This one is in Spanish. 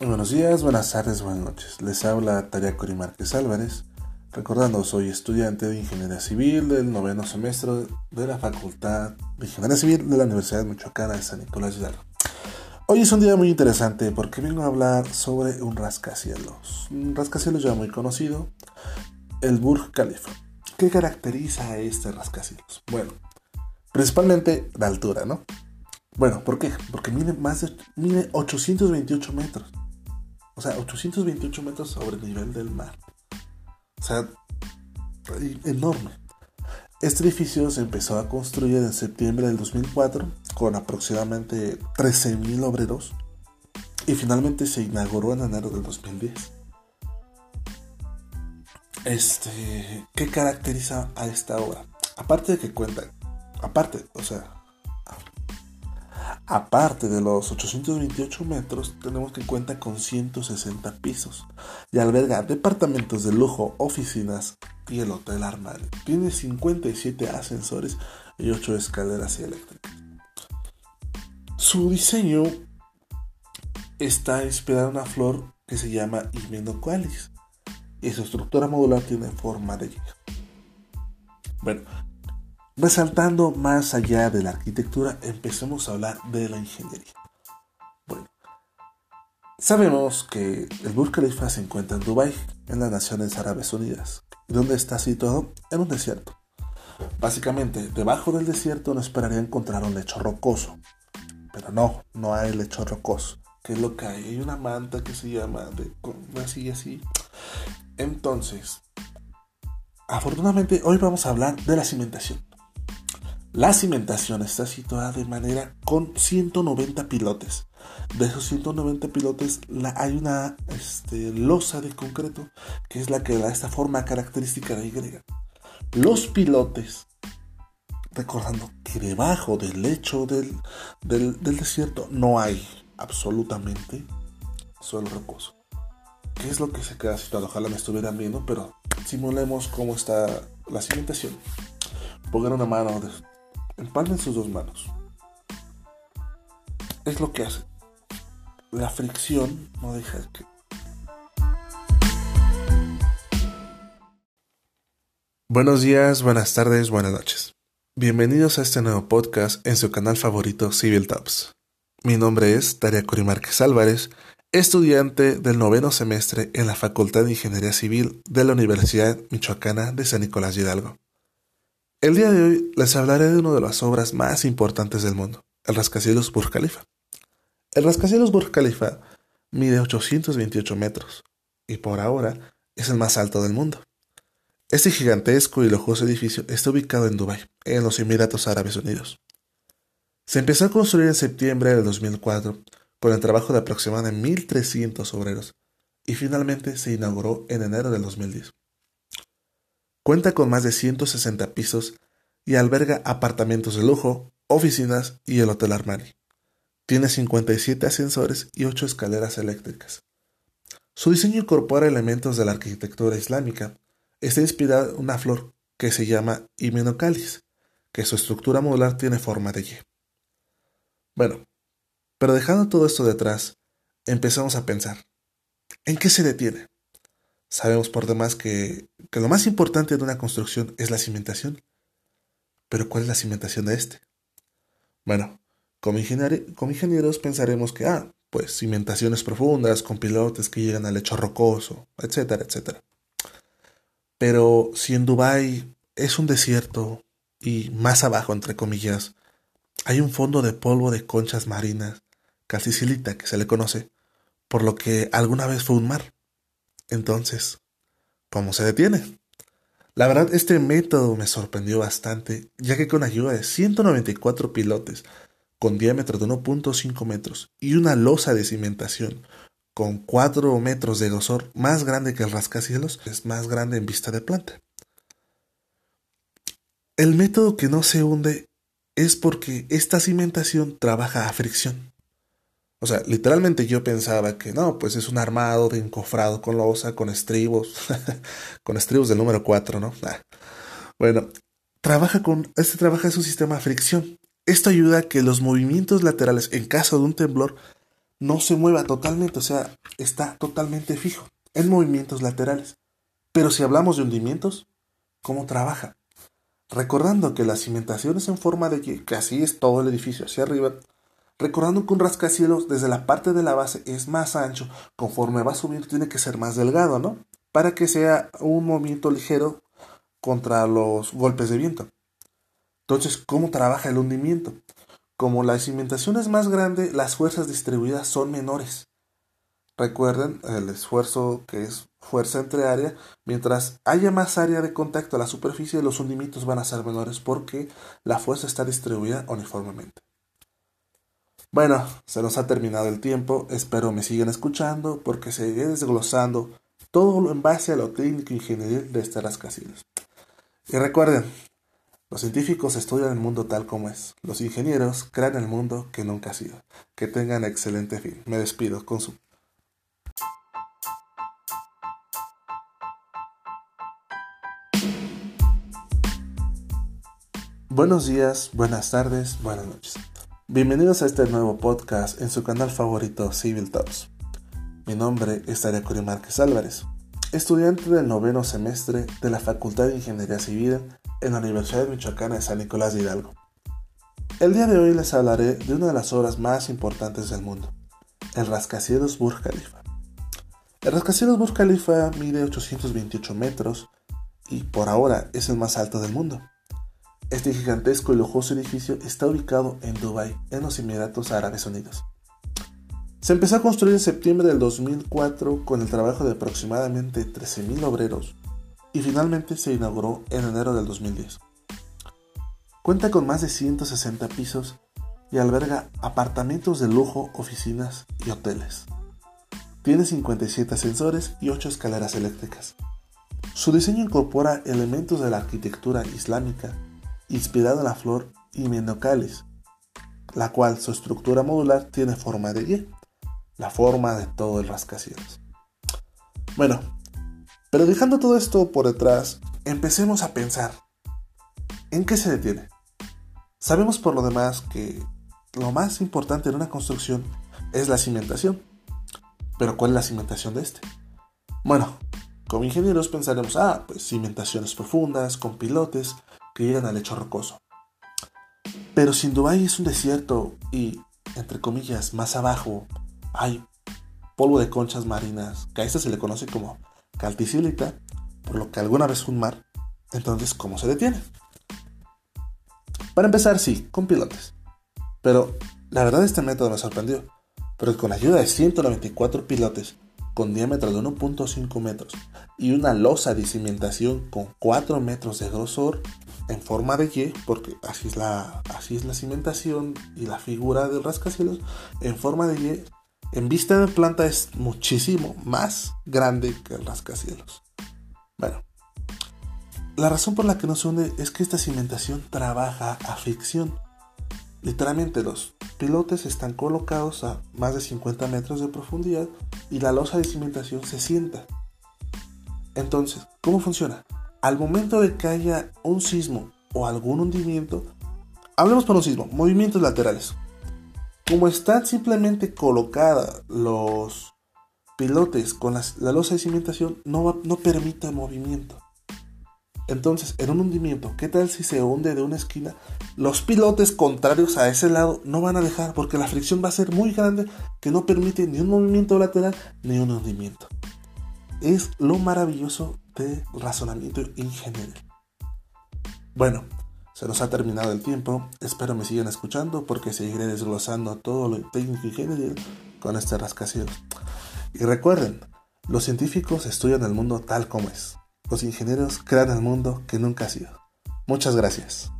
Buenos días, buenas tardes, buenas noches. Les habla Taria Cori Márquez Álvarez. Recordando, soy estudiante de Ingeniería Civil del noveno semestre de la Facultad de Ingeniería Civil de la Universidad Michoacana de San Nicolás Hidalgo. Hoy es un día muy interesante porque vengo a hablar sobre un rascacielos. Un rascacielos ya muy conocido, el Burj Khalifa. ¿Qué caracteriza a este rascacielos? Bueno, principalmente la altura, ¿no? Bueno, ¿por qué? Porque mide más de mide 828 metros. O sea, 828 metros sobre el nivel del mar. O sea, enorme. Este edificio se empezó a construir en septiembre del 2004 con aproximadamente 13.000 obreros y finalmente se inauguró en enero del 2010. Este, ¿qué caracteriza a esta obra? Aparte de que cuenta, aparte, o sea, Aparte de los 828 metros, tenemos que cuenta con 160 pisos y alberga departamentos de lujo, oficinas y el Hotel Armario. Tiene 57 ascensores y 8 escaleras eléctricas. Su diseño está inspirado en una flor que se llama Himenocalis y su estructura modular tiene forma de Y. Bueno, Resaltando más allá de la arquitectura, empecemos a hablar de la ingeniería. Bueno, sabemos que el Burj Khalifa se encuentra en Dubái, en las Naciones Árabes Unidas, donde está situado en un desierto. Básicamente, debajo del desierto no esperaría encontrar un lecho rocoso, pero no, no hay lecho rocoso. ¿Qué es lo que hay? Hay una manta que se llama de así y así. Entonces, afortunadamente hoy vamos a hablar de la cimentación. La cimentación está situada de manera con 190 pilotes. De esos 190 pilotes hay una este, losa de concreto que es la que da esta forma característica de Y. Los pilotes, recordando que debajo del lecho del, desierto no hay absolutamente suelo rocoso. ¿Qué es lo que se queda situado? Ojalá me estuvieran viendo, pero simulemos cómo está la cimentación. Pongan una mano de, Empalmen sus dos manos. Es lo que hace. La fricción no deja que... Buenos días, buenas tardes, buenas noches. Bienvenidos a este nuevo podcast en su canal favorito Civil Tops. Mi nombre es Daria Márquez Álvarez, estudiante del noveno semestre en la Facultad de Ingeniería Civil de la Universidad Michoacana de San Nicolás Hidalgo. El día de hoy les hablaré de una de las obras más importantes del mundo, el rascacielos Burj Khalifa. El rascacielos Burj Khalifa mide 828 metros y por ahora es el más alto del mundo. Este gigantesco y lujoso edificio está ubicado en Dubái, en los Emiratos Árabes Unidos. Se empezó a construir en septiembre del 2004 con el trabajo de aproximadamente 1.300 obreros y finalmente se inauguró en enero del 2010. Cuenta con más de 160 pisos y alberga apartamentos de lujo, oficinas y el Hotel Armani. Tiene 57 ascensores y 8 escaleras eléctricas. Su diseño incorpora elementos de la arquitectura islámica. Está inspirado en una flor que se llama Himenocalis, que su estructura modular tiene forma de Y. Bueno, pero dejando todo esto detrás, empezamos a pensar, ¿en qué se detiene? Sabemos por demás que, lo más importante de una construcción es la cimentación. Pero ¿cuál es la cimentación de este? Bueno, como, como ingenieros pensaremos que, ah, pues cimentaciones profundas con pilotes que llegan al lecho rocoso, etcétera, etcétera. Pero si en Dubái es un desierto y más abajo, entre comillas, hay un fondo de polvo de conchas marinas, calcicilita que se le conoce, por lo que alguna vez fue un mar. Entonces, ¿cómo se detiene? La verdad, este método me sorprendió bastante, ya que con ayuda de 194 pilotes, con diámetro de 1.5 metros y una losa de cimentación con 4 metros de grosor más grande que el rascacielos, es más grande en vista de planta. El método que no se hunde es porque esta cimentación trabaja a fricción. O sea, literalmente yo pensaba que no, pues es un armado de encofrado con losa, con estribos, con estribos del número 4, ¿no? Ah. Bueno, trabaja con, este trabaja en su sistema de fricción. Esto ayuda a que los movimientos laterales en caso de un temblor no se mueva totalmente, o sea, está totalmente fijo en movimientos laterales. Pero si hablamos de hundimientos, ¿cómo trabaja? Recordando que la cimentación es en forma de que, que así es todo el edificio hacia arriba, recordando que un rascacielos desde la parte de la base es más ancho, conforme va subiendo tiene que ser más delgado, ¿no? Para que sea un movimiento ligero contra los golpes de viento. Entonces, ¿cómo trabaja el hundimiento? Como la cimentación es más grande, las fuerzas distribuidas son menores. Recuerden el esfuerzo que es fuerza entre área. Mientras haya más área de contacto a la superficie, los hundimientos van a ser menores porque la fuerza está distribuida uniformemente. Bueno, se nos ha terminado el tiempo. Espero me sigan escuchando porque seguiré desglosando todo en base a lo técnico ingenieril de este rascacielos. Y recuerden, los científicos estudian el mundo tal como es. Los ingenieros crean el mundo que nunca ha sido. Que tengan excelente fin. Me despido con su... Buenos días, buenas tardes, buenas noches. Bienvenidos a este nuevo podcast en su canal favorito Civil Tops. Mi nombre es Daria Curi Márquez Álvarez, estudiante del noveno semestre de la Facultad de Ingeniería Civil en la Universidad de Michoacán de San Nicolás de Hidalgo. El día de hoy les hablaré de una de las obras más importantes del mundo, el rascacielos Burj Khalifa. El rascacielos Burj Khalifa mide 828 metros y por ahora es el más alto del mundo. Este gigantesco y lujoso edificio está ubicado en Dubái, en los Emiratos Árabes Unidos. Se empezó a construir en septiembre del 2004 con el trabajo de aproximadamente 13.000 obreros y finalmente se inauguró en enero del 2010. Cuenta con más de 160 pisos y alberga apartamentos de lujo, oficinas y hoteles. Tiene 57 ascensores y 8 escaleras eléctricas. Su diseño incorpora elementos de la arquitectura islámica inspirado en la flor Hymenocallis, la cual su estructura modular tiene forma de Y, la forma de todo el rascacielos. Bueno, pero dejando todo esto por detrás, empecemos a pensar. ¿En qué se detiene? Sabemos por lo demás que lo más importante en una construcción es la cimentación. Pero ¿cuál es la cimentación de este? Bueno, como ingenieros pensaremos, ah, pues cimentaciones profundas, con pilotes que llegan al lecho rocoso. Pero si Dubái es un desierto y, entre comillas, más abajo hay polvo de conchas marinas, que a esto se le conoce como calticilita, por lo que alguna vez un mar, entonces, ¿cómo se detiene? Para empezar, sí, con pilotes. Pero la verdad este método me sorprendió, porque con ayuda de 194 pilotes con diámetro de 1.5 metros y una losa de cimentación con 4 metros de grosor en forma de Y, porque así es la, así es la cimentación y la figura del rascacielos, en forma de Y, en vista de planta es muchísimo más grande que el rascacielos. Bueno, la razón por la que no se hunde es que esta cimentación trabaja a ficción. Literalmente los pilotes están colocados a más de 50 metros de profundidad y la losa de cimentación se sienta. Entonces, ¿cómo funciona? Al momento de que haya un sismo o algún hundimiento, hablemos por un sismo, movimientos laterales. Como están simplemente colocados los pilotes con la losa de cimentación, no, no permite movimiento. Entonces, en un hundimiento, ¿qué tal si se hunde de una esquina? Los pilotes contrarios a ese lado no van a dejar porque la fricción va a ser muy grande que no permite ni un movimiento lateral ni un hundimiento. Es lo maravilloso del razonamiento ingenieril. Bueno, se nos ha terminado el tiempo, espero me sigan escuchando porque seguiré desglosando todo lo técnico y general con este rascacielos. Y recuerden, los científicos estudian el mundo tal como es. Los ingenieros crean el mundo que nunca ha sido. Muchas gracias.